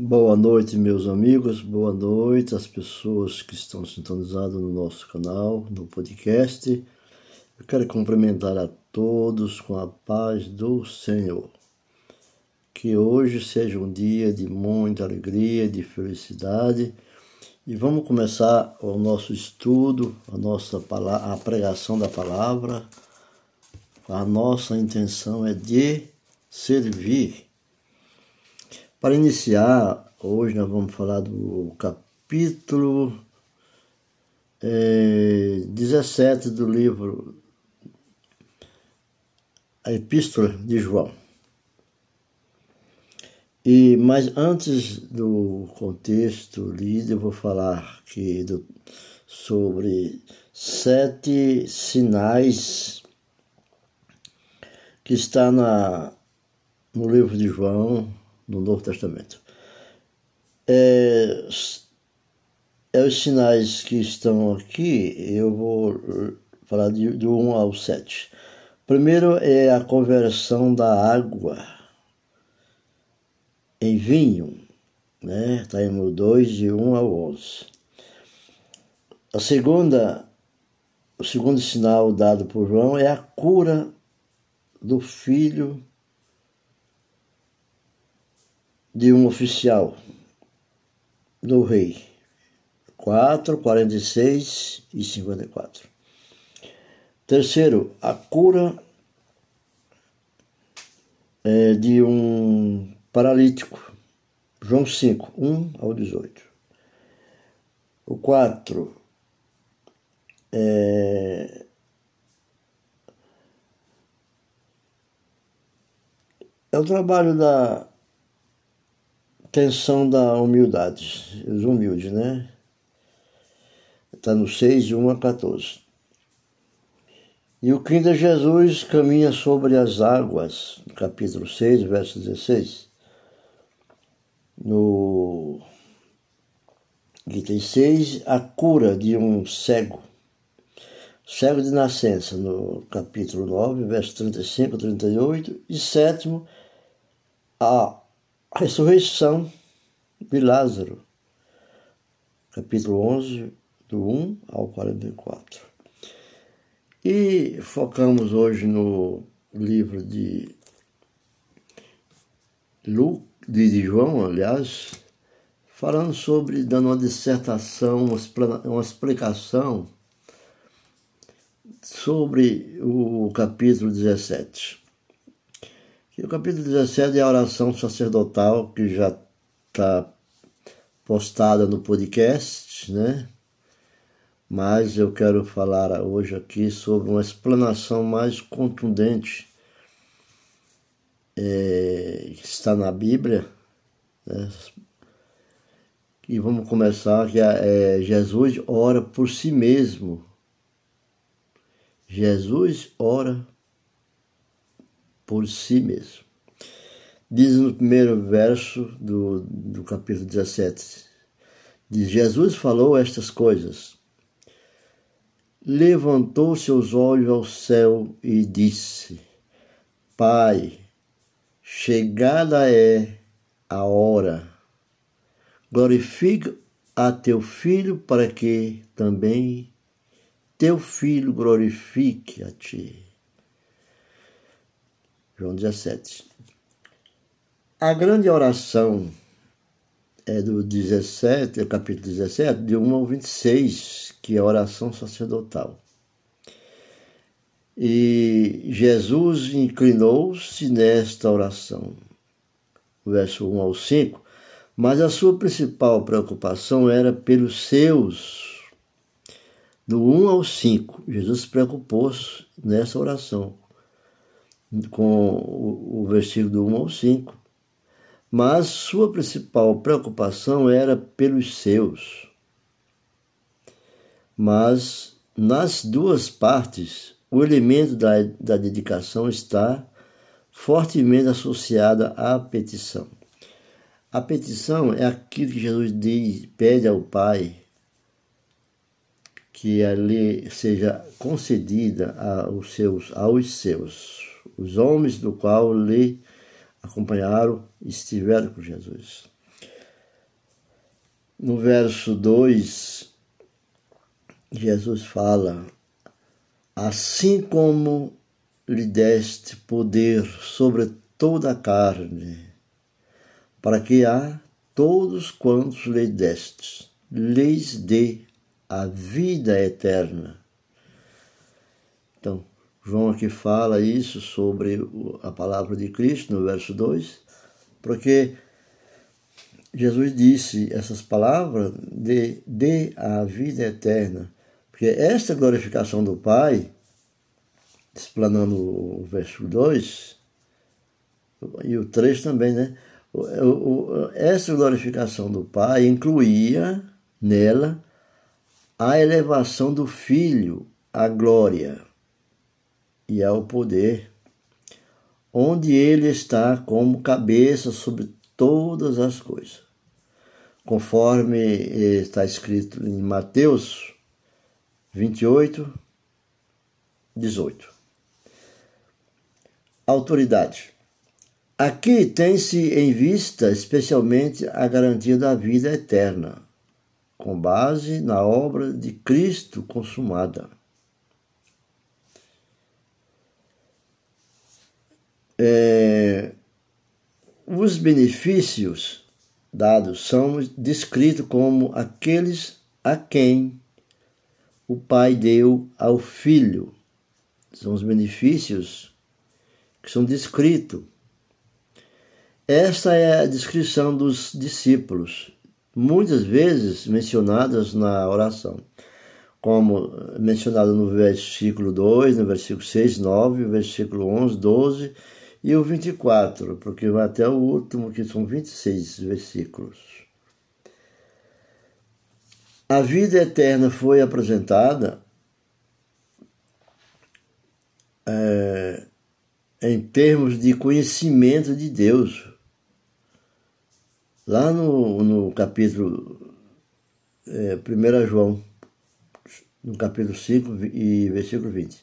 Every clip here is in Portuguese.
Boa noite, meus amigos, boa noite às pessoas que estão sintonizadas no nosso canal, no podcast. Eu quero cumprimentar a todos com a paz do Senhor. Que hoje seja um dia de muita alegria, de felicidade. E vamos começar o nosso estudo, a nossa a pregação da palavra. A nossa intenção é de servir para iniciar, hoje nós vamos falar do capítulo é, 17 do livro A Epístola de João. E, mas antes do contexto lido, eu vou falar aqui do, sobre sete sinais que está na, no livro de João, no Novo Testamento. É, é os sinais que estão aqui, eu vou falar de, do 1 ao 7. Primeiro é a conversão da água em vinho, né? Está no 2, de 1 ao 11. A segunda, o segundo sinal dado por João é a cura do filho de um oficial do rei. 4, 46 e 54. Terceiro, a cura é, de um paralítico. João 5, 1 ao 18. O 4 é, é o trabalho da tensão da humildade, os humildes, né? Está no 6, de 1 a 14. E o é Jesus caminha sobre as águas, capítulo 6, verso 16. No item 6, a cura de um cego, cego de nascença, no capítulo 9, verso 35 a 38. E sétimo, a a ressurreição de Lázaro, capítulo 11, do 1 ao 44. E focamos hoje no livro de Lu, de João, aliás, falando sobre, dando uma dissertação, uma explicação sobre o capítulo 17. E o capítulo 17 é a oração sacerdotal, que já está postada no podcast, né? Mas eu quero falar hoje aqui sobre uma explanação mais contundente é, que está na Bíblia. Né? E vamos começar que é, Jesus ora por si mesmo. Jesus ora por si mesmo. Diz no primeiro verso do, do capítulo 17: diz, Jesus falou estas coisas, levantou seus olhos ao céu e disse: Pai, chegada é a hora, glorifica a teu filho para que também teu filho glorifique a ti. João 17. A grande oração é do 17, capítulo 17, de 1 ao 26, que é a oração sacerdotal. E Jesus inclinou-se nesta oração, verso 1 ao 5, mas a sua principal preocupação era pelos seus. Do 1 ao 5, Jesus se preocupou-se nessa oração com o, o versículo do 1 ao 5. Mas sua principal preocupação era pelos seus. Mas nas duas partes, o elemento da, da dedicação está fortemente associada à petição. A petição é aquilo que Jesus diz, pede ao Pai que ali seja concedida aos seus, aos seus os homens do qual lhe acompanharam estiveram com Jesus. No verso 2, Jesus fala: Assim como lhe deste poder sobre toda a carne, para que a todos quantos lhe destes, lhes dê a vida eterna. Então, João aqui fala isso sobre a palavra de Cristo no verso 2, porque Jesus disse essas palavras de, de a vida eterna. Porque esta glorificação do Pai, explanando o verso 2, e o 3 também, né? Essa glorificação do Pai incluía nela a elevação do Filho à glória e ao poder, onde ele está como cabeça sobre todas as coisas. Conforme está escrito em Mateus 28, 18. Autoridade. Aqui tem-se em vista especialmente a garantia da vida eterna, com base na obra de Cristo consumada. É, os benefícios dados são descritos como aqueles a quem o Pai deu ao Filho. São os benefícios que são descritos esta é a descrição dos discípulos, muitas vezes mencionadas na oração, como mencionado no versículo 2, no versículo 6, 9, versículo 11, 12 e o 24, porque vai até o último, que são 26 versículos. A vida eterna foi apresentada é, em termos de conhecimento de Deus Lá no, no capítulo é, 1 João, no capítulo 5 e versículo 20.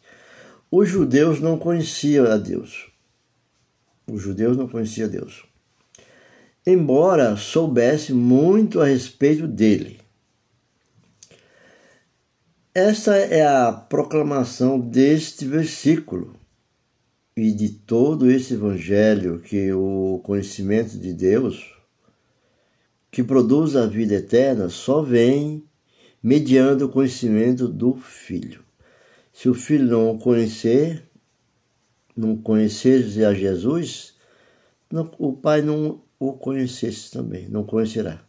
Os judeus não conheciam a Deus. Os judeus não conheciam Deus. Embora soubesse muito a respeito dele. Esta é a proclamação deste versículo e de todo esse evangelho que o conhecimento de Deus que produz a vida eterna só vem mediante o conhecimento do Filho. Se o Filho não o conhecer, não conhecer a Jesus, não, o Pai não o conhecesse também, não conhecerá.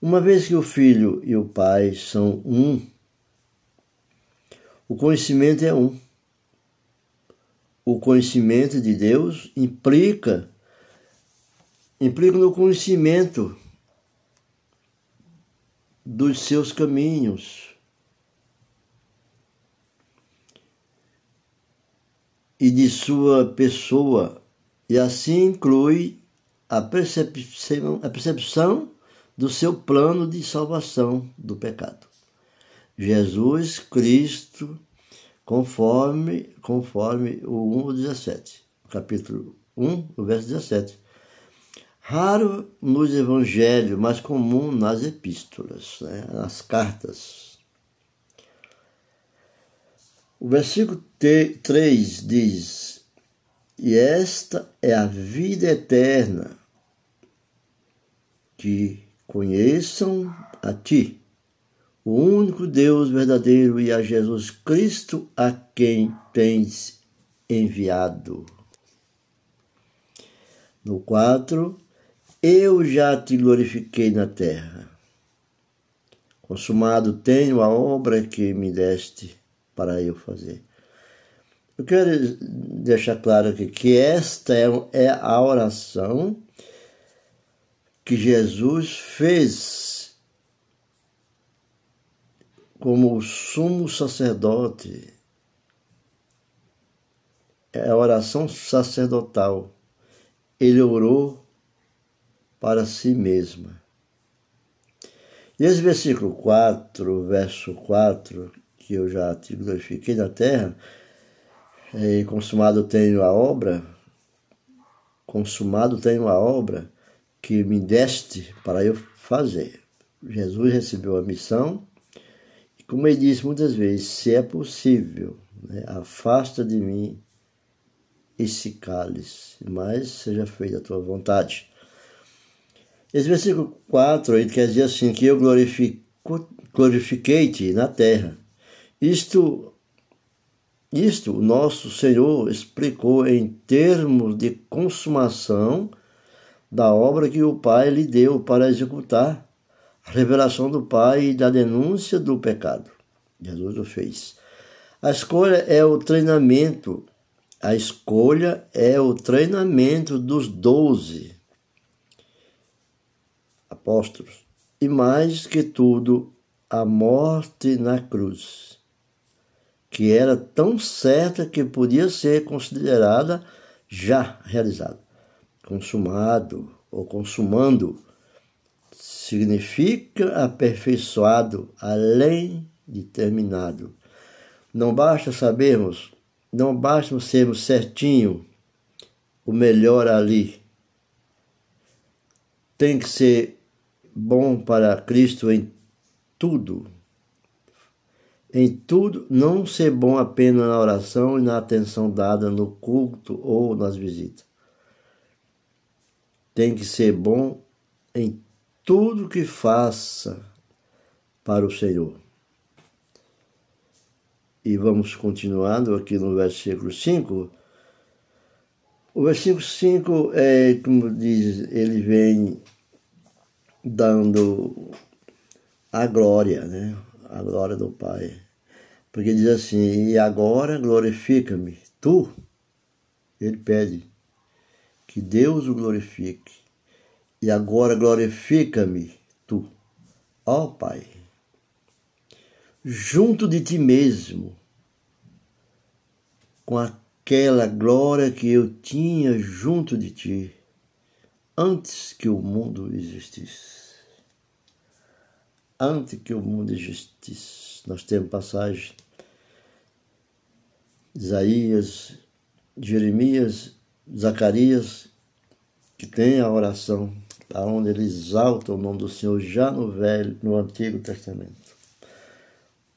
Uma vez que o Filho e o Pai são um, o conhecimento é um. O conhecimento de Deus implica implica no conhecimento dos seus caminhos e de sua pessoa, e assim inclui a percepção, a percepção do seu plano de salvação do pecado. Jesus Cristo, conforme, conforme o 1,17, capítulo 1, o verso 17 Raro nos evangelhos, mas comum nas epístolas, né? nas cartas. O versículo 3 diz: E esta é a vida eterna, que conheçam a Ti, o único Deus verdadeiro, e a Jesus Cristo, a quem tens enviado. No 4, eu já te glorifiquei na terra. Consumado tenho a obra que me deste para eu fazer. Eu quero deixar claro aqui que esta é, é a oração que Jesus fez como sumo sacerdote. É a oração sacerdotal. Ele orou para si mesma. E esse versículo 4, verso 4, que eu já glorifiquei na terra, e consumado tenho a obra, consumado tenho a obra, que me deste para eu fazer. Jesus recebeu a missão e, como ele disse muitas vezes, se é possível, né, afasta de mim esse cálice, mas seja feita a tua vontade. Esse versículo 4 ele quer dizer assim, que eu glorifiquei-te na terra. Isto, isto nosso Senhor explicou em termos de consumação da obra que o Pai lhe deu para executar, a revelação do Pai e da denúncia do pecado. Jesus o fez. A escolha é o treinamento, a escolha é o treinamento dos doze apóstolos, e mais que tudo, a morte na cruz, que era tão certa que podia ser considerada já realizada. Consumado ou consumando significa aperfeiçoado, além de terminado. Não basta sabermos, não basta sermos certinho, o melhor ali. Tem que ser bom para Cristo em tudo. Em tudo, não ser bom apenas na oração e na atenção dada no culto ou nas visitas. Tem que ser bom em tudo que faça para o Senhor. E vamos continuando aqui no versículo 5. O versículo 5 é, como diz, ele vem dando a glória, né? A glória do Pai. Porque diz assim: E agora glorifica-me, tu. Ele pede que Deus o glorifique. E agora glorifica-me, tu, ó Pai, junto de ti mesmo, com aquela glória que eu tinha junto de ti, antes que o mundo existisse antes que o mundo existisse. Nós temos passagem Isaías, Jeremias, Zacarias, que tem a oração, onde ele exalta o nome do Senhor já no Velho, no Antigo Testamento.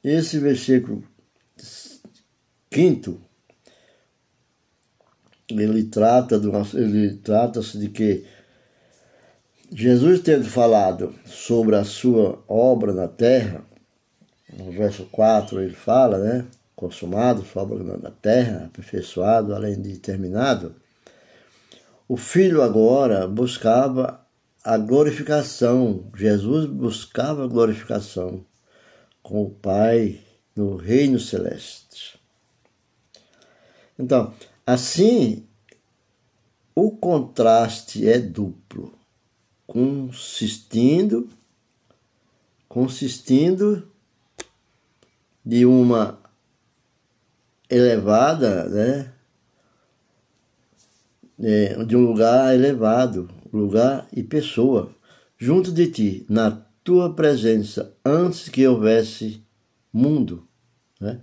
Esse versículo quinto, ele trata do, ele trata-se de que Jesus tendo falado sobre a sua obra na terra, no verso 4 ele fala, né? Consumado, sua obra na terra, aperfeiçoado, além de terminado. O filho agora buscava a glorificação. Jesus buscava a glorificação com o Pai no reino celeste. Então, assim, o contraste é duplo consistindo consistindo de uma elevada, né? É, de um lugar elevado, lugar e pessoa, junto de ti, na tua presença, antes que houvesse mundo. Né?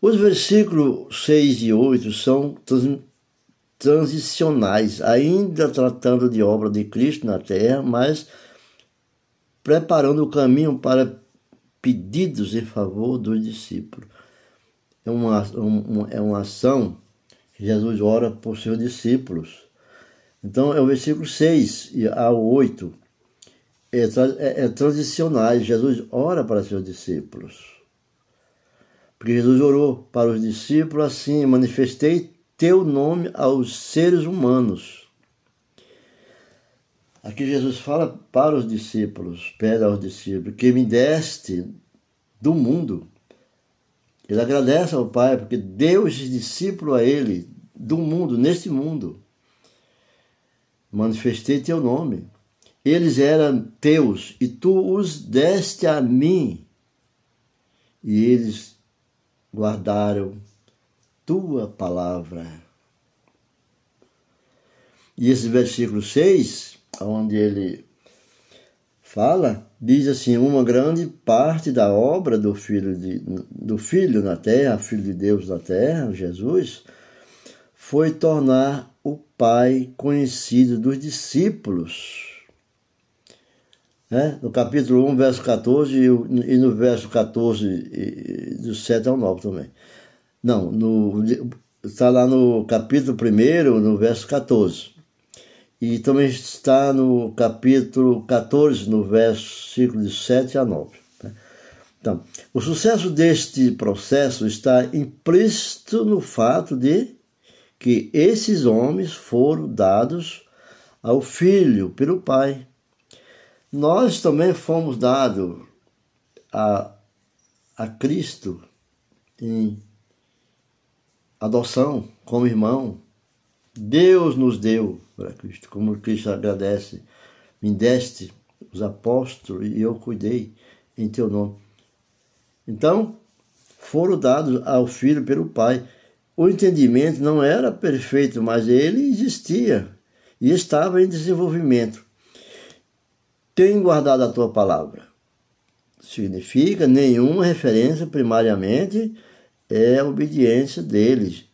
Os versículos 6 e 8 são transicionais, ainda tratando de obra de Cristo na terra, mas preparando o caminho para pedidos em favor dos discípulos. É uma, uma, é uma ação que Jesus ora por seus discípulos. Então, é o versículo 6 ao 8. É, é, é transicionais. Jesus ora para seus discípulos. Porque Jesus orou para os discípulos assim: manifestei teu nome aos seres humanos. Aqui Jesus fala para os discípulos, pede aos discípulos, que me deste do mundo. Ele agradece ao Pai porque deu esse discípulo a ele do mundo, neste mundo. Manifestei teu nome. Eles eram teus e tu os deste a mim. E eles guardaram tua palavra. E esse versículo 6, onde ele fala, diz assim: uma grande parte da obra do filho, de, do filho na terra, filho de Deus na terra, Jesus, foi tornar o Pai conhecido dos discípulos. Né? No capítulo 1, verso 14, e no verso 14, do 7 ao 9 também. Não, está lá no capítulo 1, no verso 14. E também está no capítulo 14, no versículo de 7 a 9. Né? Então, o sucesso deste processo está implícito no fato de que esses homens foram dados ao Filho pelo Pai. Nós também fomos dados a, a Cristo em adoção como irmão. Deus nos deu para Cristo, como Cristo agradece. Me deste os apóstolos e eu cuidei em teu nome. Então, foram dados ao Filho pelo Pai o entendimento não era perfeito, mas ele existia e estava em desenvolvimento. Tenho guardado a tua palavra. Significa nenhuma referência primariamente é a obediência deles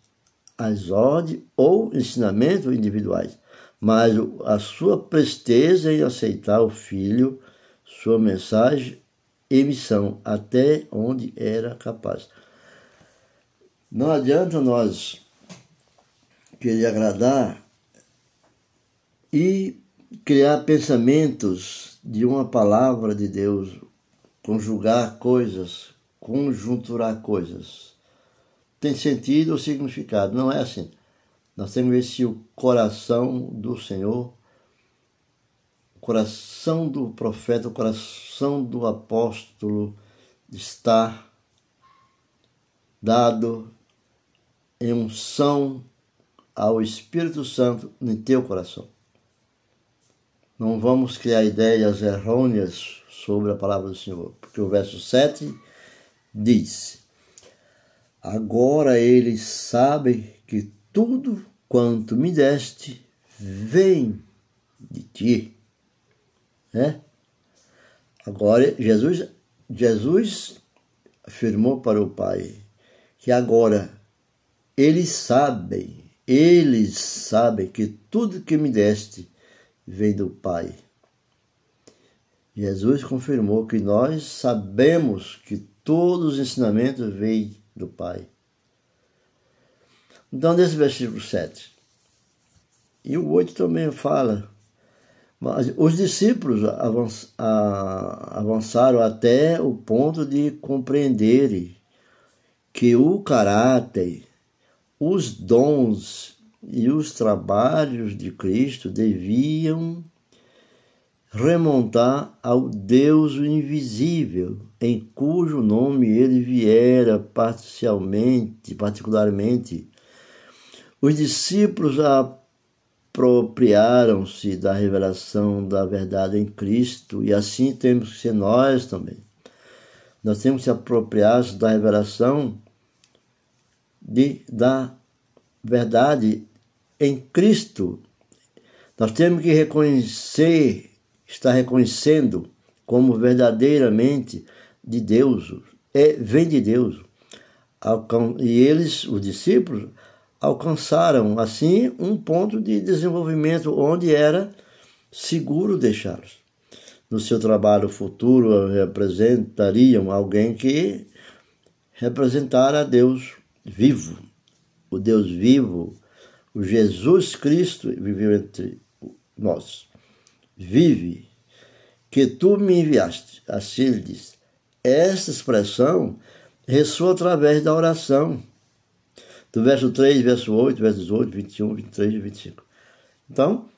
às ordens ou ensinamentos individuais, mas a sua presteza em aceitar o filho, sua mensagem e missão até onde era capaz. Não adianta nós querer agradar e criar pensamentos de uma palavra de Deus, conjugar coisas, conjunturar coisas. Tem sentido ou significado, não é assim. Nós temos que ver se o coração do Senhor, o coração do profeta, o coração do apóstolo está dado em unção ao Espírito Santo em teu coração. Não vamos criar ideias errôneas sobre a palavra do Senhor, porque o verso 7 diz: Agora eles sabem que tudo quanto me deste vem de ti. Né? Agora Jesus Jesus afirmou para o Pai que agora eles sabem, eles sabem que tudo que me deste vem do Pai. Jesus confirmou que nós sabemos que todos os ensinamentos vêm do Pai. Então, nesse versículo 7. E o 8 também fala. Mas os discípulos avançaram até o ponto de compreenderem que o caráter os dons e os trabalhos de Cristo deviam remontar ao Deus invisível, em cujo nome ele viera parcialmente, particularmente. Os discípulos apropriaram-se da revelação da verdade em Cristo e assim temos que ser nós também. Nós temos que apropriar da revelação de, da verdade em Cristo. Nós temos que reconhecer, estar reconhecendo como verdadeiramente de Deus, é, vem de Deus. E eles, os discípulos, alcançaram assim um ponto de desenvolvimento onde era seguro deixá-los. No seu trabalho futuro, representariam alguém que representara a Deus vivo, o Deus vivo, o Jesus Cristo viveu entre nós. Vive, que tu me enviaste. Assim ele diz. Esta expressão ressoa através da oração. Do verso 3, verso 8, verso 18, 21, 23 e 25. Então,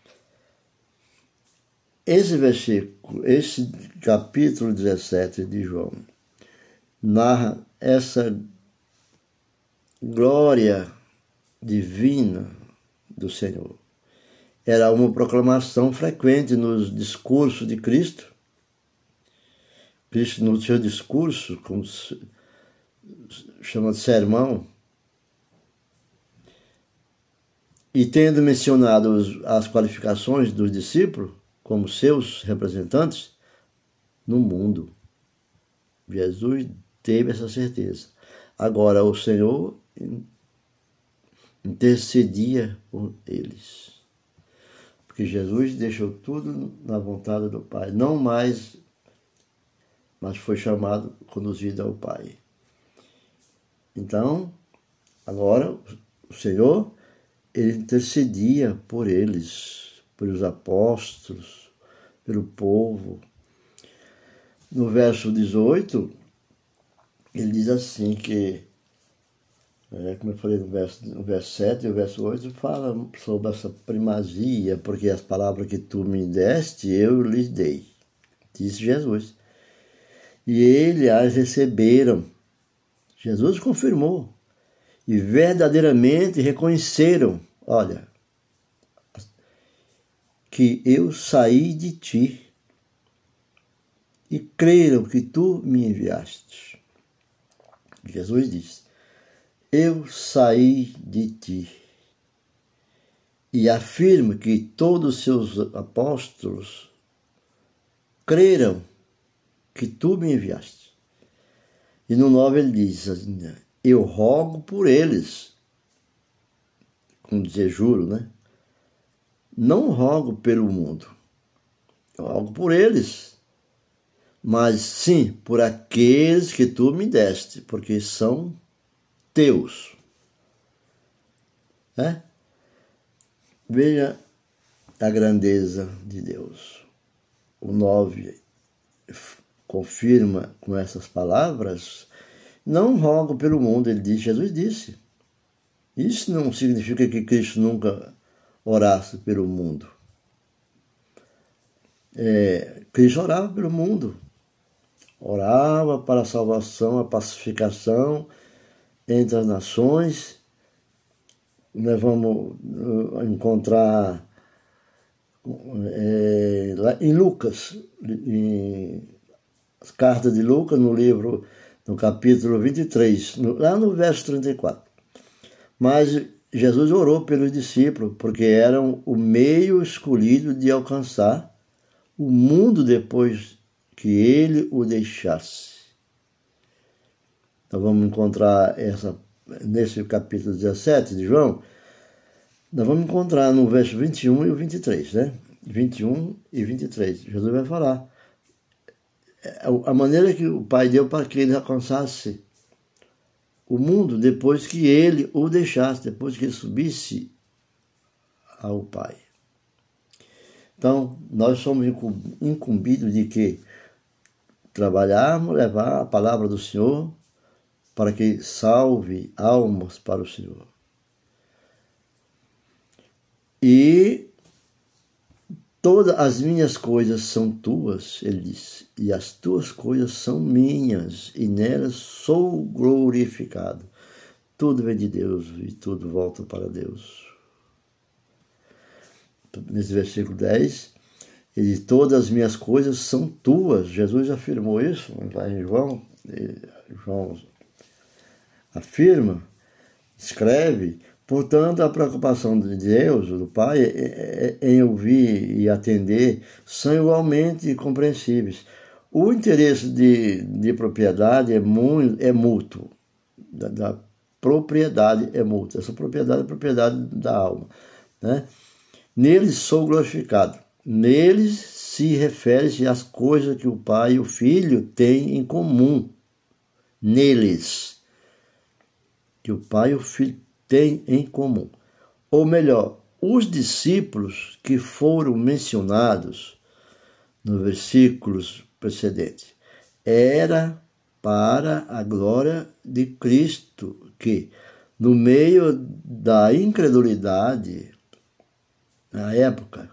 esse versículo, esse capítulo 17 de João, narra essa glória divina do Senhor. Era uma proclamação frequente nos discursos de Cristo. Cristo, no seu discurso, como se chama de sermão, e tendo mencionado as qualificações dos discípulos como seus representantes no mundo. Jesus teve essa certeza. Agora, o Senhor intercedia por eles. Porque Jesus deixou tudo na vontade do Pai, não mais, mas foi chamado, conduzido ao Pai. Então, agora o Senhor, ele intercedia por eles, pelos apóstolos, pelo povo. No verso 18, ele diz assim que é, como eu falei no verso, no verso 7 e o verso 8, fala sobre essa primazia, porque as palavras que tu me deste, eu lhes dei, disse Jesus. E ele as receberam. Jesus confirmou. E verdadeiramente reconheceram, olha, que eu saí de ti e creram que tu me enviaste. Jesus disse: eu saí de ti. E afirmo que todos os seus apóstolos creram que tu me enviaste. E no 9 ele diz assim, eu rogo por eles, como dizer juro, né? Não rogo pelo mundo, eu rogo por eles, mas sim por aqueles que tu me deste, porque são teus. Né? Veja a grandeza de Deus. O 9 confirma com essas palavras: Não rogo pelo mundo, ele disse, Jesus disse. Isso não significa que Cristo nunca orasse pelo mundo. É, Cristo orava pelo mundo, orava para a salvação, a pacificação entre as nações. Nós vamos uh, encontrar é, em Lucas, em as cartas de Lucas, no livro, no capítulo 23, no, lá no verso 34. Mas Jesus orou pelos discípulos, porque eram o meio escolhido de alcançar o mundo depois que ele o deixasse. Nós vamos encontrar essa nesse capítulo 17 de João, nós vamos encontrar no verso 21 e o 23, né? 21 e 23. Jesus vai falar a maneira que o Pai deu para que ele alcançasse o mundo depois que ele o deixasse, depois que ele subisse ao Pai. Então, nós somos incumbidos de que trabalharmos, levar a palavra do Senhor para que salve almas para o Senhor. E todas as minhas coisas são tuas, ele disse, e as tuas coisas são minhas, e nelas sou glorificado. Tudo vem de Deus e tudo volta para Deus. Nesse versículo 10, ele diz: Todas as minhas coisas são tuas. Jesus afirmou isso lá em João, João afirma, escreve, portanto, a preocupação de Deus, do Pai, é, é, é em ouvir e atender são igualmente compreensíveis. O interesse de, de propriedade é, muito, é mútuo, da, da propriedade é mútuo. Essa propriedade é propriedade da alma. Né? Neles sou glorificado. Neles se refere-se às coisas que o Pai e o Filho têm em comum. Neles que o pai e o filho têm em comum. Ou melhor, os discípulos que foram mencionados nos versículos precedentes era para a glória de Cristo que no meio da incredulidade na época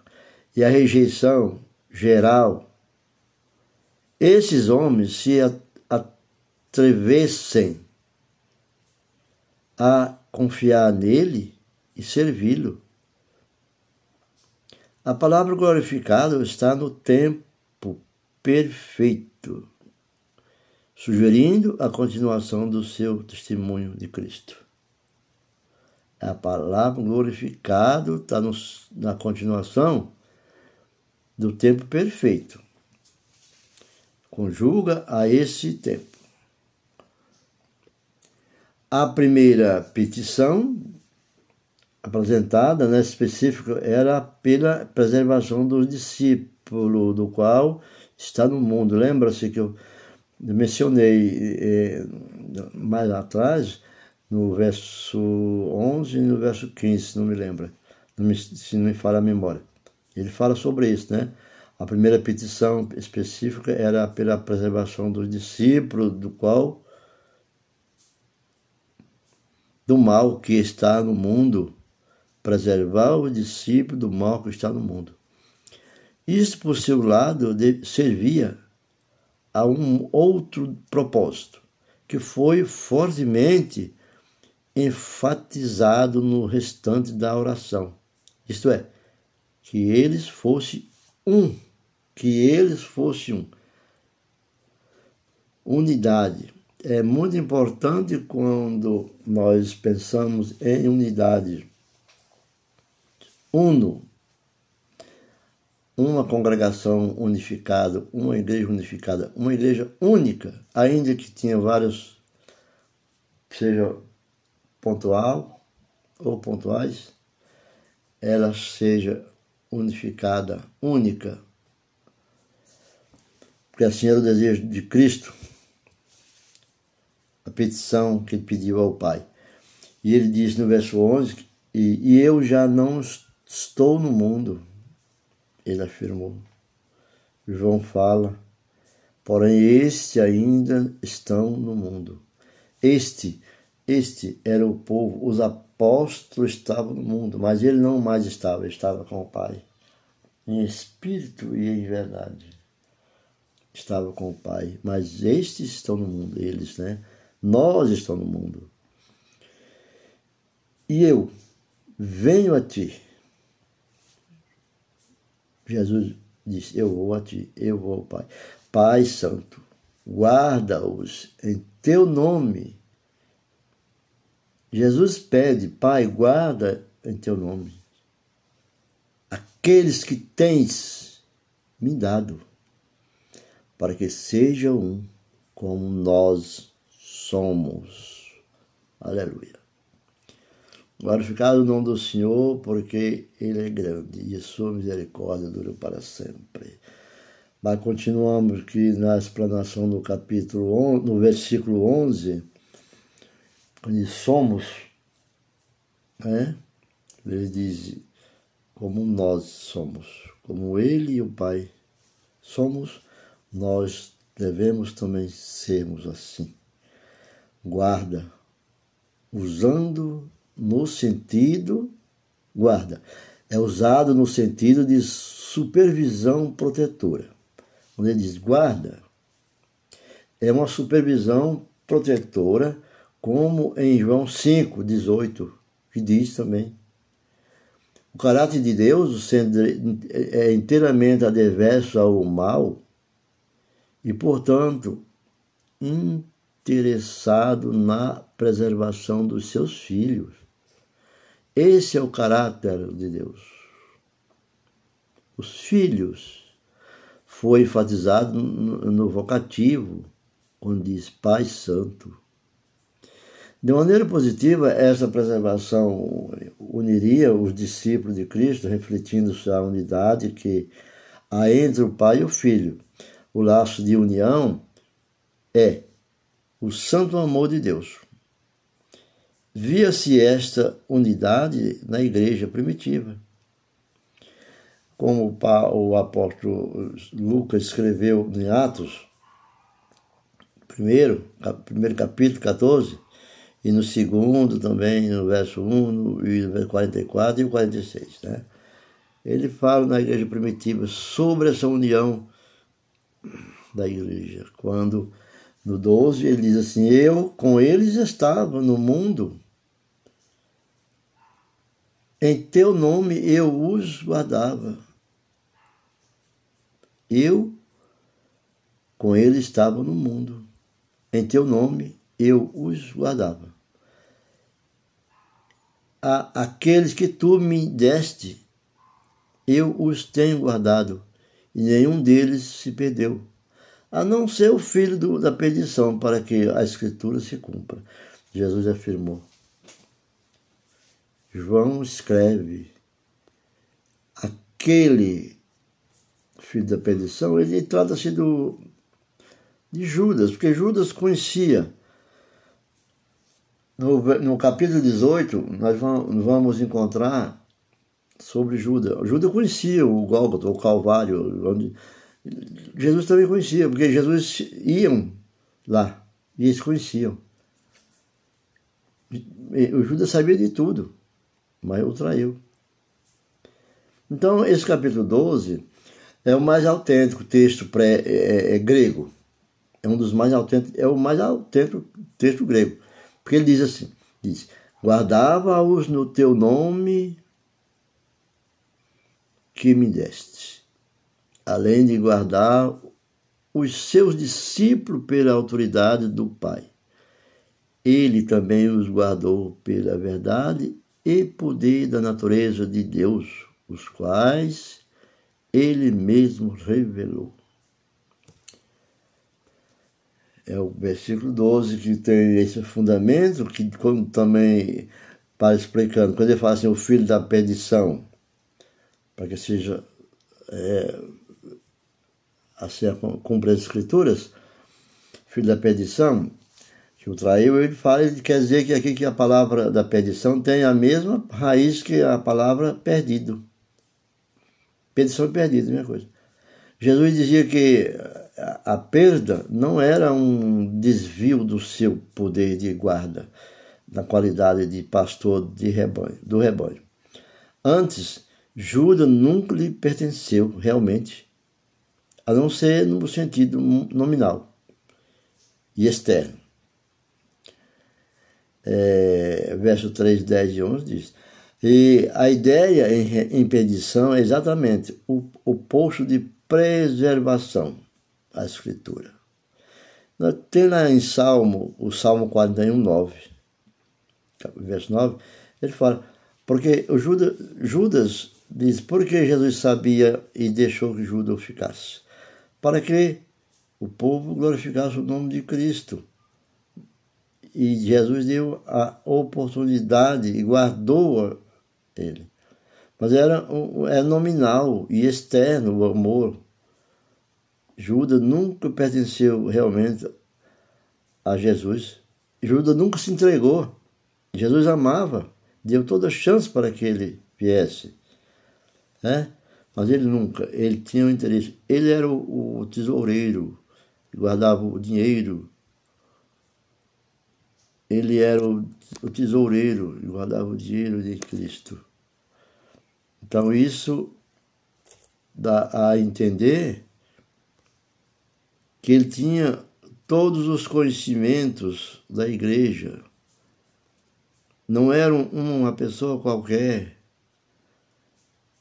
e a rejeição geral esses homens se atrevessem a confiar nele e servi-lo. A palavra glorificado está no tempo perfeito, sugerindo a continuação do seu testemunho de Cristo. A palavra glorificado está no, na continuação do tempo perfeito. Conjuga a esse tempo. A primeira petição apresentada, né, específica, era pela preservação dos discípulos, do qual está no mundo. Lembra-se que eu mencionei eh, mais atrás, no verso 11 e no verso 15, se não me lembra, se não me falha a memória. Ele fala sobre isso, né? A primeira petição específica era pela preservação dos discípulos, do qual do mal que está no mundo, preservar o discípulo do mal que está no mundo. Isso, por seu lado, servia a um outro propósito, que foi fortemente enfatizado no restante da oração. Isto é, que eles fossem um, que eles fossem um. Unidade. É muito importante quando nós pensamos em unidade. Uno, uma congregação unificada, uma igreja unificada, uma igreja única, ainda que tinha vários, seja pontual ou pontuais, ela seja unificada, única. Porque assim era o desejo de Cristo, a petição que ele pediu ao Pai. E ele diz no verso 11: E, e eu já não estou no mundo, ele afirmou. João fala, porém este ainda estão no mundo. Este, este era o povo, os apóstolos estavam no mundo, mas ele não mais estava, estava com o Pai, em espírito e em verdade. Estava com o Pai, mas estes estão no mundo, eles, né? Nós estamos no mundo. E eu venho a ti Jesus disse: Eu vou a ti, eu vou ao Pai. Pai Santo, guarda-os em teu nome. Jesus pede, Pai, guarda em teu nome aqueles que tens me dado, para que sejam um como nós somos. Aleluia. Glorificado o nome do Senhor, porque Ele é grande e sua misericórdia dura para sempre. Mas continuamos aqui na explanação do capítulo 11, no versículo 11, onde somos, né? ele diz, como nós somos, como Ele e o Pai somos, nós devemos também sermos assim. Guarda, usando no sentido, guarda, é usado no sentido de supervisão protetora. Quando ele diz guarda, é uma supervisão protetora, como em João 5, 18, que diz também. O caráter de Deus, sendo é inteiramente adverso ao mal, e, portanto, interessado na preservação dos seus filhos. Esse é o caráter de Deus. Os filhos foi enfatizado no vocativo, quando diz Pai Santo. De maneira positiva, essa preservação uniria os discípulos de Cristo, refletindo a unidade que há entre o Pai e o Filho. O laço de união é o santo amor de Deus. Via-se esta unidade na igreja primitiva. Como o apóstolo Lucas escreveu em Atos, primeiro, primeiro capítulo 14, e no segundo também, no verso 1 e no verso 44 e o 46. Né? Ele fala na igreja primitiva sobre essa união da igreja, quando no 12 ele diz assim: Eu com eles estava no mundo em teu nome eu os guardava. Eu com ele estava no mundo. Em teu nome eu os guardava. A aqueles que tu me deste, eu os tenho guardado, e nenhum deles se perdeu, a não ser o filho do, da perdição, para que a escritura se cumpra. Jesus afirmou. João escreve aquele filho da perdição, ele trata-se do de Judas, porque Judas conhecia. No, no capítulo 18, nós vamos encontrar sobre Judas. Judas conhecia o Gólgota, o Calvário, onde Jesus também conhecia, porque Jesus iam lá e eles conheciam. O Judas sabia de tudo, mas o traiu. Então, esse capítulo 12 é o mais autêntico texto pré, é, é, é grego. É um dos mais autênticos, é o mais autêntico texto grego. Porque ele diz assim, diz, guardava-os no teu nome que me deste, além de guardar os seus discípulos pela autoridade do Pai. Ele também os guardou pela verdade e poder da natureza de Deus, os quais ele mesmo revelou. É o versículo 12 que tem esse fundamento, que também para explicando, quando ele fala assim, o filho da perdição, para que seja é, assim cumprir as escrituras, filho da perdição, que o traiu, ele fala, ele quer dizer que aqui que a palavra da perdição tem a mesma raiz que a palavra perdido. Perdição e perdido, mesma coisa. Jesus dizia que a perda não era um desvio do seu poder de guarda, na qualidade de pastor de rebanho, do rebanho. Antes, Judas nunca lhe pertenceu realmente, a não ser no sentido nominal e externo. É, verso 3, 10 e 11 diz: E a ideia em, em perdição é exatamente o oposto de preservação, a Escritura. Tem lá em Salmo, o Salmo 41, 9, verso 9, ele fala: Porque o Judas, Judas diz: Porque Jesus sabia e deixou que Judas ficasse? Para que o povo glorificasse o nome de Cristo. E Jesus deu a oportunidade e guardou ele. Mas era, é nominal e externo o amor. Judas nunca pertenceu realmente a Jesus. Judas nunca se entregou. Jesus amava, deu toda a chance para que ele viesse né? Mas ele nunca, ele tinha um interesse. Ele era o, o tesoureiro, guardava o dinheiro. Ele era o, o tesoureiro, guardava o dinheiro de Cristo. Então isso dá a entender que ele tinha todos os conhecimentos da igreja. Não era uma pessoa qualquer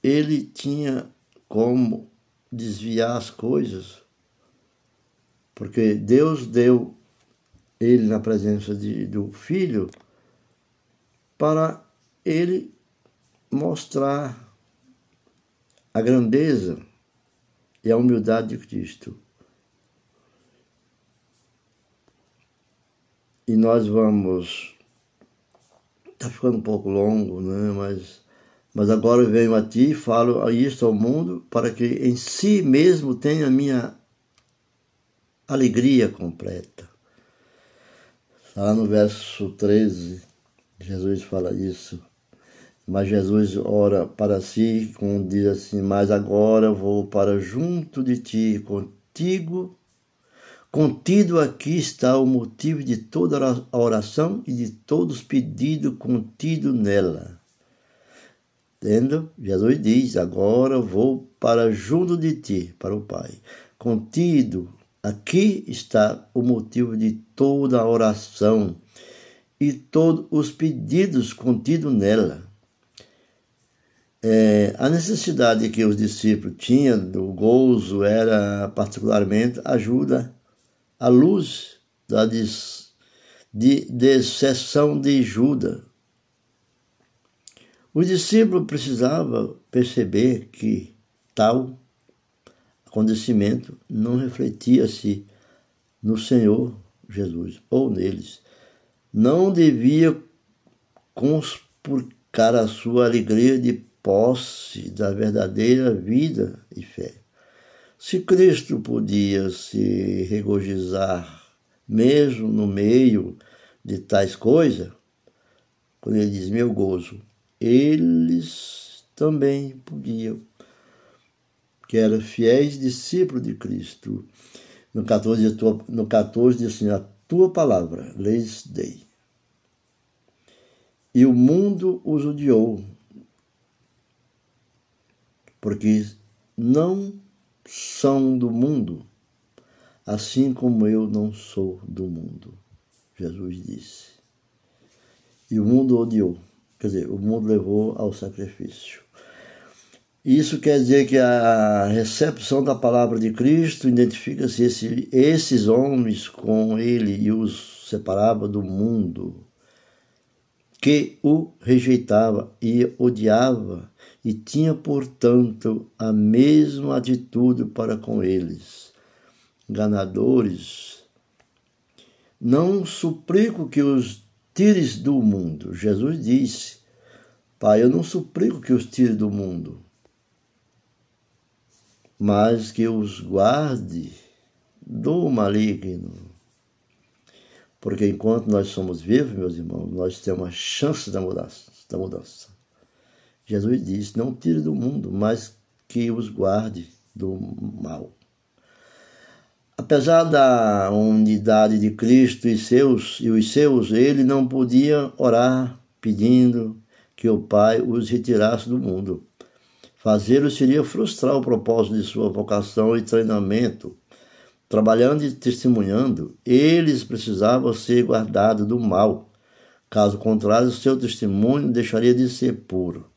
ele tinha como desviar as coisas, porque Deus deu ele na presença de, do Filho para ele mostrar a grandeza e a humildade de Cristo. E nós vamos. Está ficando um pouco longo, né? mas mas agora venho a ti e falo isto ao mundo para que em si mesmo tenha minha alegria completa. Lá no verso 13, Jesus fala isso. Mas Jesus ora para si, com diz assim: Mas agora vou para junto de ti, contigo. Contido aqui está o motivo de toda a oração e de todos os pedidos contido nela. Entendo? Jesus diz: Agora vou para junto de ti, para o Pai. Contido, aqui está o motivo de toda a oração e todos os pedidos contidos nela. É, a necessidade que os discípulos tinham do gozo era particularmente ajuda à luz da de, decepção de Judas o discípulo precisava perceber que tal acontecimento não refletia-se no Senhor Jesus ou neles. Não devia buscar a sua alegria de posse da verdadeira vida e fé. Se Cristo podia se regozijar mesmo no meio de tais coisas, quando ele diz meu gozo, eles também podiam, que eram fiéis discípulos de Cristo. No 14, no 14 diz assim, a tua palavra lhes dei. E o mundo os odiou, porque não são do mundo, assim como eu não sou do mundo. Jesus disse. E o mundo odiou, quer dizer, o mundo levou ao sacrifício. Isso quer dizer que a recepção da palavra de Cristo identifica-se esse, esses homens com ele e os separava do mundo, que o rejeitava e odiava, e tinha, portanto, a mesma atitude para com eles. Ganadores, não suplico que os tires do mundo. Jesus disse: Pai, eu não suplico que os tire do mundo, mas que os guarde do maligno. Porque enquanto nós somos vivos, meus irmãos, nós temos a chance da mudança. Da mudança. Jesus disse: Não tire do mundo, mas que os guarde do mal. Apesar da unidade de Cristo e, seus, e os seus, ele não podia orar pedindo que o Pai os retirasse do mundo. Fazê-lo seria frustrar o propósito de sua vocação e treinamento. Trabalhando e testemunhando, eles precisavam ser guardados do mal. Caso contrário, seu testemunho deixaria de ser puro.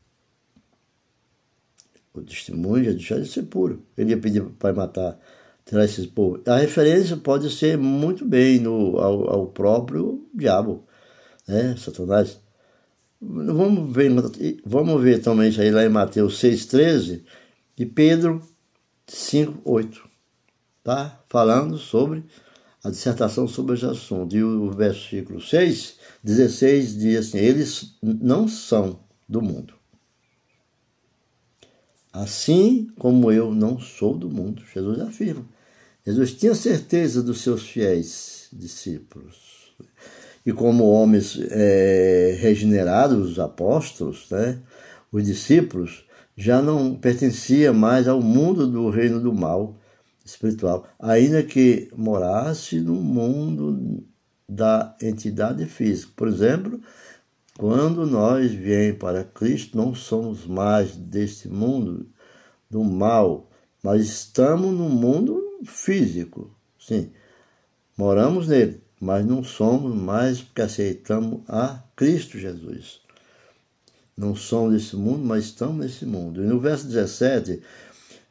O testemunho já deixaria de ser puro. Ele ia pedir para o pai matar terá esses povos. A referência pode ser muito bem no, ao, ao próprio diabo, né, Satanás. Vamos ver, vamos ver também isso aí lá em Mateus 6,13 e Pedro 5,8. Tá? Falando sobre a dissertação sobre esse assunto. E o versículo 6, 16 diz assim: Eles não são do mundo. Assim como eu não sou do mundo. Jesus afirma. Jesus tinha certeza dos seus fiéis discípulos. E como homens é, regenerados, os apóstolos, né, os discípulos, já não pertencia mais ao mundo do reino do mal espiritual, ainda que morasse no mundo da entidade física. Por exemplo, quando nós viemos para Cristo, não somos mais deste mundo do mal, mas estamos no mundo físico, sim. Moramos nele, mas não somos mais porque aceitamos a Cristo Jesus. Não somos desse mundo, mas estamos nesse mundo. E no verso 17,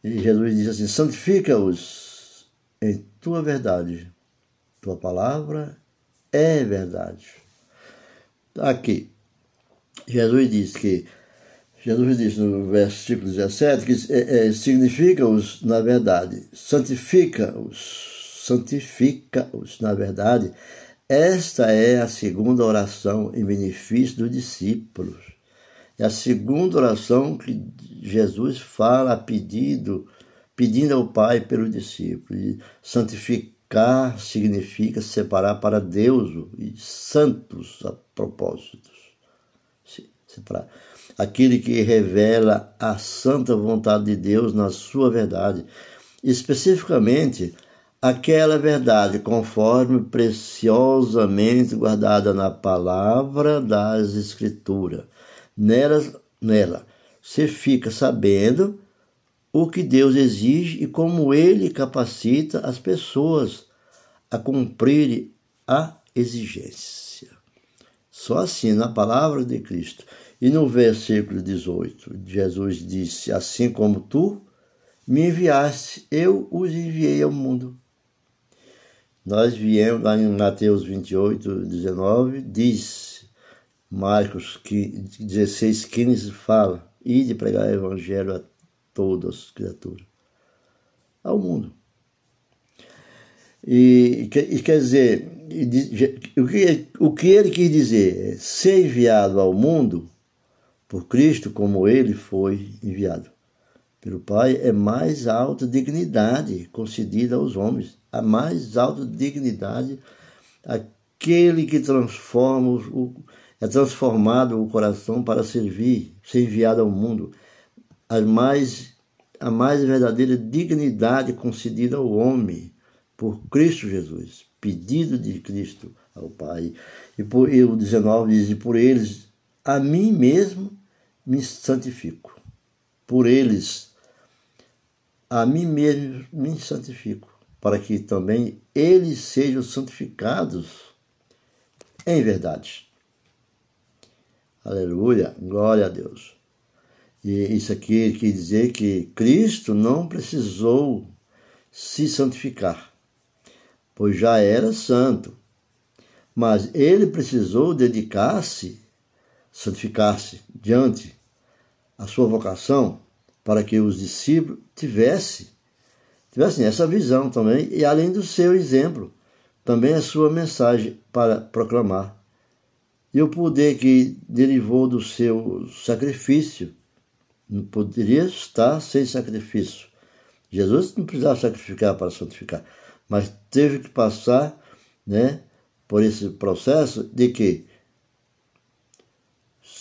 Jesus diz assim: santifica-os em tua verdade. Tua palavra é verdade. Aqui, Jesus diz que Jesus diz no versículo 17 que é, é, significa-os, na verdade, santifica-os, santifica-os, na verdade. Esta é a segunda oração em benefício dos discípulos. É a segunda oração que Jesus fala a pedido, pedindo ao Pai pelos discípulos. santificar significa separar para Deus e santos a propósitos. Separar aquele que revela a santa vontade de Deus na sua verdade, especificamente aquela verdade conforme preciosamente guardada na palavra das Escrituras. Nela, nela você fica sabendo o que Deus exige e como ele capacita as pessoas a cumprir a exigência. Só assim, na palavra de Cristo e no versículo 18, Jesus disse: Assim como tu me enviaste, eu os enviei ao mundo. Nós viemos lá em Mateus 28, 19, diz, Marcos 16, 15 fala: e de pregar o evangelho a todas as criaturas, ao mundo. E, e quer dizer, o que, o que ele quis dizer? Ser enviado ao mundo por Cristo como ele foi enviado. Pelo Pai é mais alta dignidade concedida aos homens, a mais alta dignidade aquele que transforma o, é transformado o coração para servir, ser enviado ao mundo, a mais a mais verdadeira dignidade concedida ao homem por Cristo Jesus, pedido de Cristo ao Pai. E, por, e o 19 diz: e por eles a mim mesmo me santifico. Por eles a mim mesmo me santifico, para que também eles sejam santificados em verdade. Aleluia, glória a Deus. E isso aqui quer dizer que Cristo não precisou se santificar, pois já era santo. Mas ele precisou dedicar-se, santificar-se diante a sua vocação para que os discípulos tivessem, tivessem essa visão também, e além do seu exemplo, também a sua mensagem para proclamar. E o poder que derivou do seu sacrifício não poderia estar sem sacrifício. Jesus não precisava sacrificar para santificar, mas teve que passar né, por esse processo de que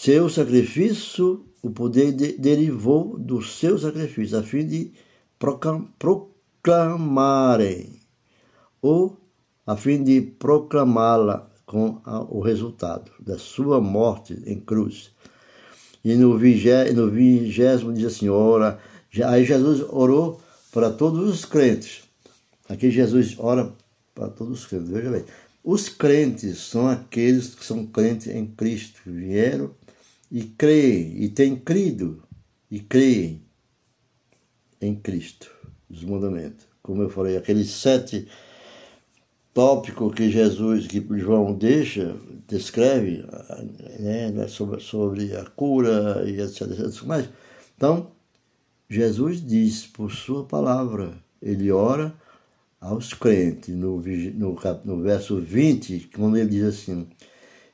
seu sacrifício o poder de, derivou do seu sacrifício, a fim de proclamarem, ou a fim de proclamá-la com a, o resultado da sua morte em cruz. E no vigésimo, no vigésimo diz assim, ora, aí Jesus orou para todos os crentes. Aqui Jesus ora para todos os crentes, veja bem. Os crentes são aqueles que são crentes em Cristo, vieram e creem, e têm crido, e creem em Cristo, os mandamentos. Como eu falei, aqueles sete tópicos que Jesus, que João deixa, descreve né, né, sobre, sobre a cura e etc, etc. Mas, então, Jesus diz por sua palavra, ele ora aos crentes, no, no, no verso 20, quando ele diz assim,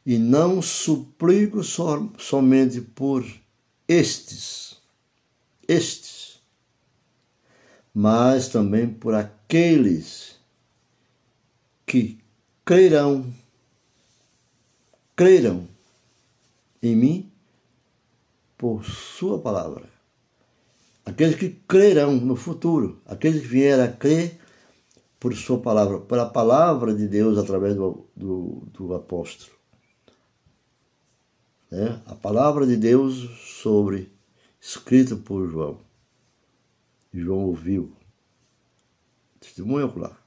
e não suplico so, somente por estes, estes, mas também por aqueles que crerão, crerão em mim por sua palavra. Aqueles que crerão no futuro, aqueles que vierem a crer por sua palavra, pela palavra de Deus através do, do, do apóstolo né? a palavra de Deus sobre, escrita por João. João ouviu, testemunho ocular,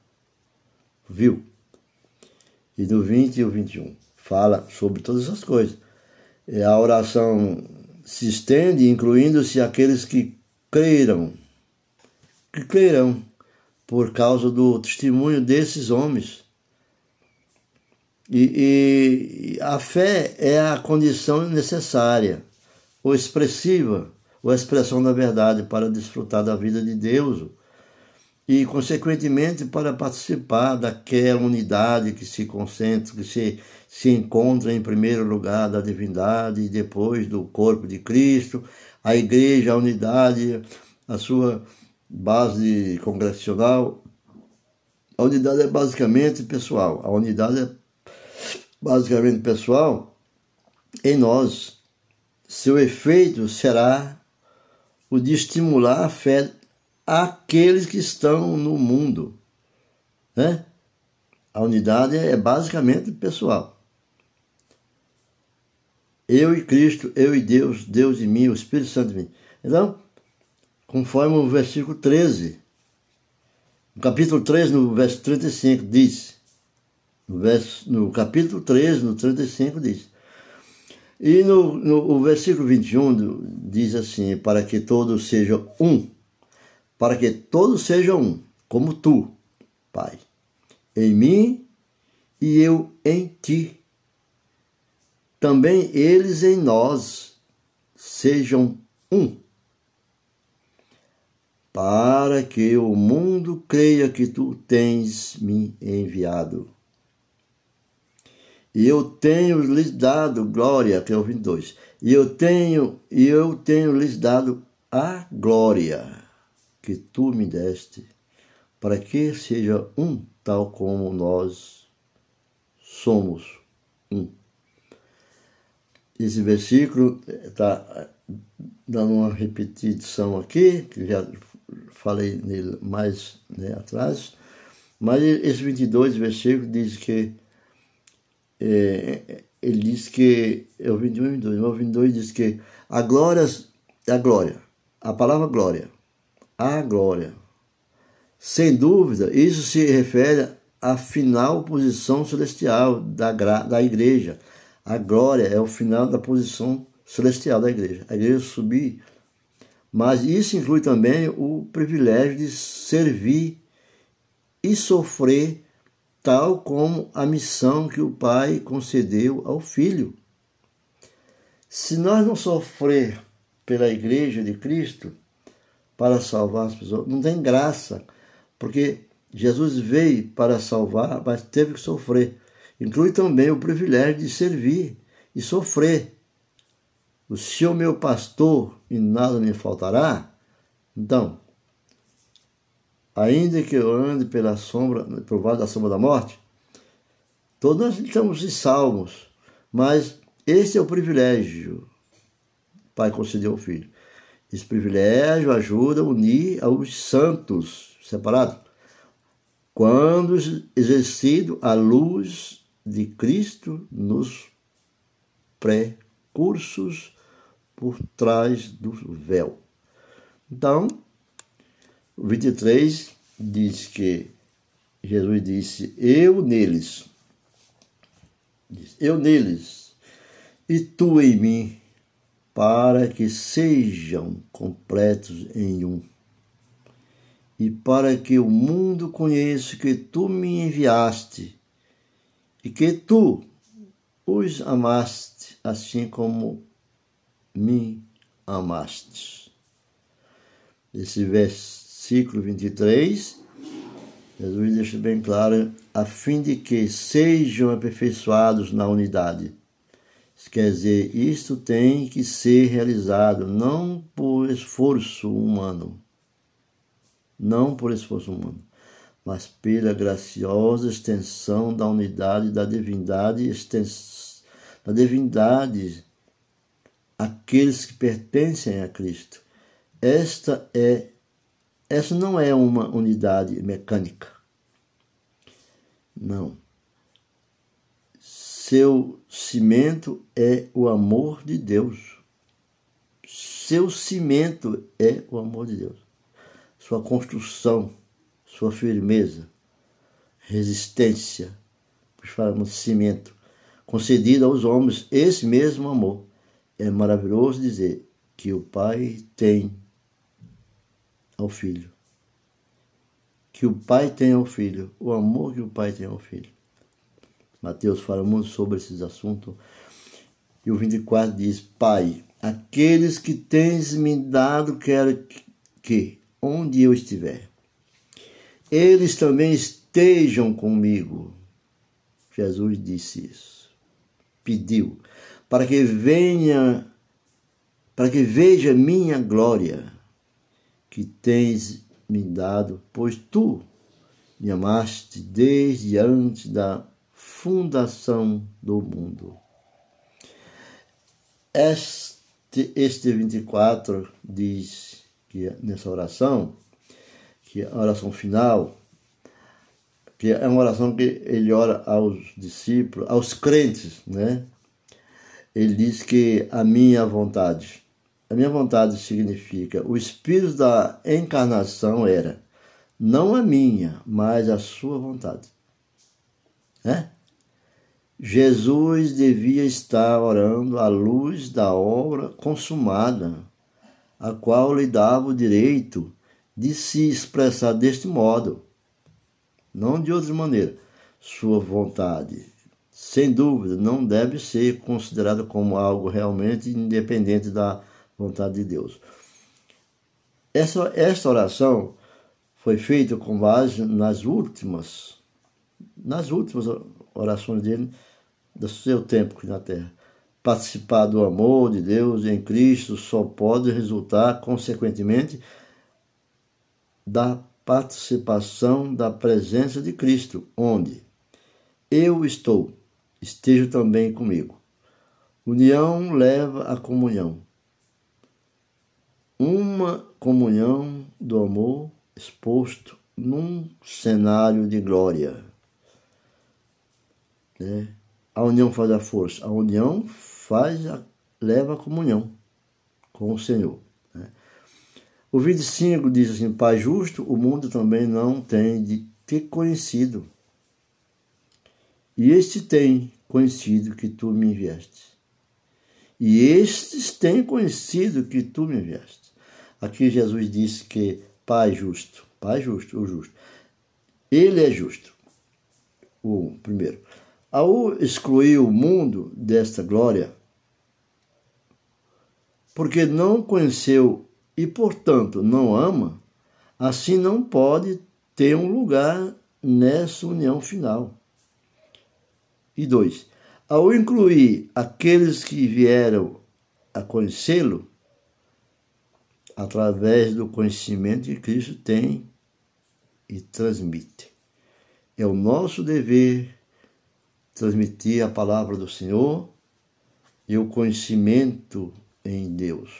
viu. E no 20 e o 21 fala sobre todas essas coisas. E a oração se estende, incluindo-se aqueles que creram, que crerão por causa do testemunho desses homens e, e, a fé é a condição necessária, ou expressiva, ou a expressão da verdade para desfrutar da vida de Deus e, consequentemente, para participar daquela unidade que se concentra, que se, se encontra em primeiro lugar da divindade e depois do corpo de Cristo, a igreja, a unidade, a sua base congregacional. A unidade é basicamente pessoal, a unidade é basicamente pessoal, em nós, seu efeito será o de estimular a fé àqueles que estão no mundo. Né? A unidade é basicamente pessoal. Eu e Cristo, eu e Deus, Deus em mim, o Espírito Santo em mim. Então, conforme o versículo 13, no capítulo 3, no verso 35, diz: no, verso, no capítulo 13, no 35, diz. E no, no o versículo 21 diz assim: Para que todos sejam um, para que todos sejam um, como tu, Pai, em mim e eu em ti. Também eles em nós sejam um, para que o mundo creia que tu tens me enviado. E eu tenho lhes dado glória, que é o 22. E eu tenho, e eu tenho lhes dado a glória que tu me deste, para que seja um tal como nós somos um. Esse versículo está dando uma repetição aqui, que já falei nele mais né, atrás, mas esse 22 versículo diz que é, ele diz que é o 21 e 22, o 22 diz que a glória é a glória, a palavra glória, a glória. Sem dúvida, isso se refere à final posição celestial da, da igreja. A glória é o final da posição celestial da igreja. A igreja subir. Mas isso inclui também o privilégio de servir e sofrer tal como a missão que o Pai concedeu ao Filho. Se nós não sofrer pela Igreja de Cristo para salvar as pessoas, não tem graça, porque Jesus veio para salvar, mas teve que sofrer. Inclui também o privilégio de servir e sofrer. O Senhor meu pastor e nada me faltará. Então, ainda que eu ande pela sombra, pelo vale da sombra da morte, todos nós estamos em salmos, mas esse é o privilégio o Pai concedeu ao Filho. Esse privilégio ajuda a unir aos santos separados, quando exercido a luz de Cristo nos precursos por trás do véu. Então, o 23 diz que Jesus disse: Eu neles, eu neles, e tu em mim, para que sejam completos em um. E para que o mundo conheça que tu me enviaste e que tu os amaste, assim como me amaste. Esse verso versículo 23, Jesus deixa bem claro, a fim de que sejam aperfeiçoados na unidade. Quer dizer, isto tem que ser realizado não por esforço humano, não por esforço humano, mas pela graciosa extensão da unidade da divindade, da divindade aqueles que pertencem a Cristo. Esta é essa não é uma unidade mecânica. Não. Seu cimento é o amor de Deus. Seu cimento é o amor de Deus. Sua construção, sua firmeza, resistência, por falamos cimento, concedido aos homens esse mesmo amor. É maravilhoso dizer que o Pai tem ao filho. Que o pai tem ao filho, o amor que o pai tem ao filho. Mateus fala muito sobre esses assuntos. E o 24 diz: Pai, aqueles que tens me dado, quero que, onde eu estiver, eles também estejam comigo. Jesus disse isso. Pediu para que venha, para que veja minha glória que tens me dado, pois tu me amaste desde antes da fundação do mundo. Este, este 24 diz que nessa oração, que é a oração final, que é uma oração que ele ora aos discípulos, aos crentes, né? Ele diz que a minha vontade a minha vontade significa o espírito da encarnação era não a minha, mas a sua vontade. Né? Jesus devia estar orando à luz da obra consumada, a qual lhe dava o direito de se expressar deste modo, não de outra maneira. Sua vontade, sem dúvida, não deve ser considerada como algo realmente independente da vontade de Deus. Essa, essa oração foi feita com base nas últimas, nas últimas orações dele do seu tempo aqui na Terra. Participar do amor de Deus em Cristo só pode resultar, consequentemente, da participação da presença de Cristo, onde eu estou, esteja também comigo. União leva à comunhão. Uma comunhão do amor exposto num cenário de glória. Né? A união faz a força, a união faz a, leva a comunhão com o Senhor. Né? O 25 diz assim: Pai justo, o mundo também não tem de ter conhecido. E este tem conhecido que tu me enviaste. E estes têm conhecido que tu me enviaste. Aqui Jesus disse que Pai justo, Pai justo, o justo. Ele é justo. O primeiro. Ao excluir o mundo desta glória, porque não conheceu e, portanto, não ama, assim não pode ter um lugar nessa união final. E dois, ao incluir aqueles que vieram a conhecê-lo, através do conhecimento que Cristo tem e transmite. É o nosso dever transmitir a palavra do Senhor e o conhecimento em Deus.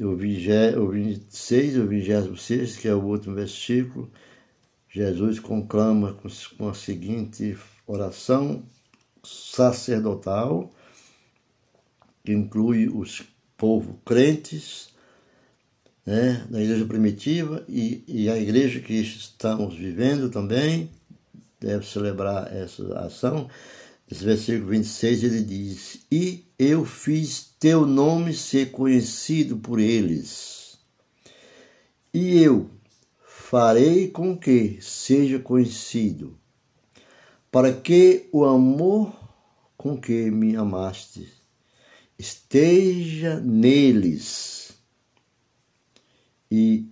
O 26, o 26, que é o último versículo, Jesus conclama com a seguinte oração sacerdotal, que inclui os povo crentes né, da igreja primitiva e, e a igreja que estamos vivendo também deve celebrar essa ação. Esse versículo 26 ele diz: E eu fiz teu nome ser conhecido por eles, e eu farei com que seja conhecido, para que o amor com que me amaste esteja neles e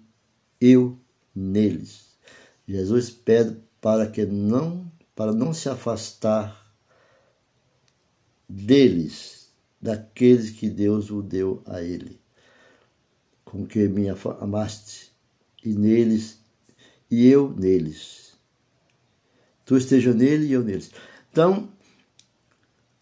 eu neles. Jesus pede para que não para não se afastar deles, daqueles que Deus o deu a ele, com que me amaste, e neles, e eu neles. Tu esteja nele e eu neles. Então,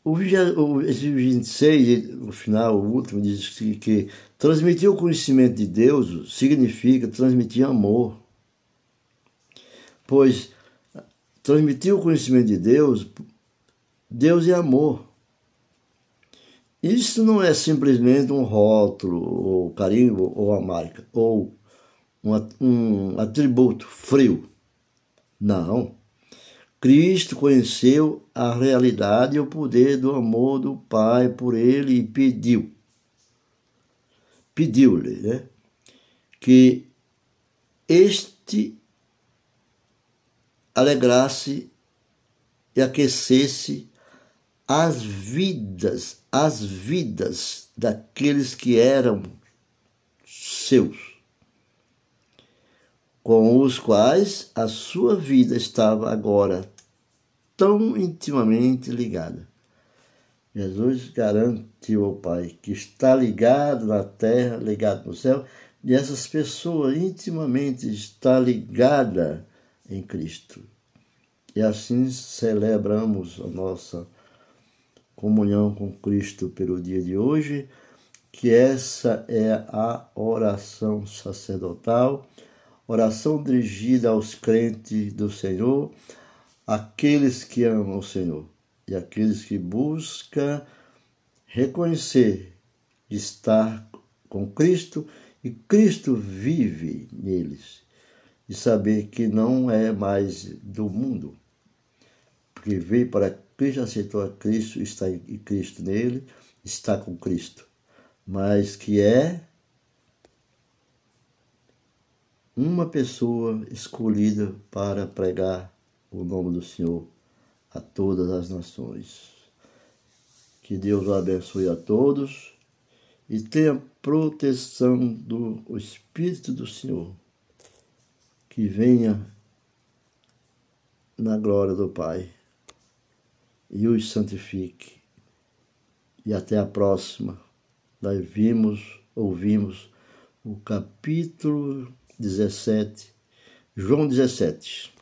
o, o, esse 26, no final, o último, diz que, que transmitir o conhecimento de Deus significa transmitir amor. Pois transmitir o conhecimento de Deus, Deus é amor. Isso não é simplesmente um rótulo, ou carimbo, ou a marca, ou um, um atributo frio. Não. Cristo conheceu a realidade e o poder do amor do Pai por ele e pediu, pediu-lhe, né, que este alegrasse e aquecesse as vidas, as vidas daqueles que eram seus com os quais a sua vida estava agora tão intimamente ligada. Jesus garantiu ao Pai que está ligado na terra, ligado no céu, e essas pessoas intimamente está ligada em Cristo. E assim celebramos a nossa comunhão com Cristo pelo dia de hoje, que essa é a oração sacerdotal oração dirigida aos crentes do Senhor, aqueles que amam o Senhor e aqueles que buscam reconhecer estar com Cristo e Cristo vive neles, e saber que não é mais do mundo, porque veio para Cristo, aceitou a Cristo, está em Cristo nele, está com Cristo, mas que é uma pessoa escolhida para pregar o nome do Senhor a todas as nações. Que Deus abençoe a todos e tenha proteção do Espírito do Senhor, que venha na glória do Pai. e os santifique. E até a próxima. Nós vimos, ouvimos o capítulo 17, João 17.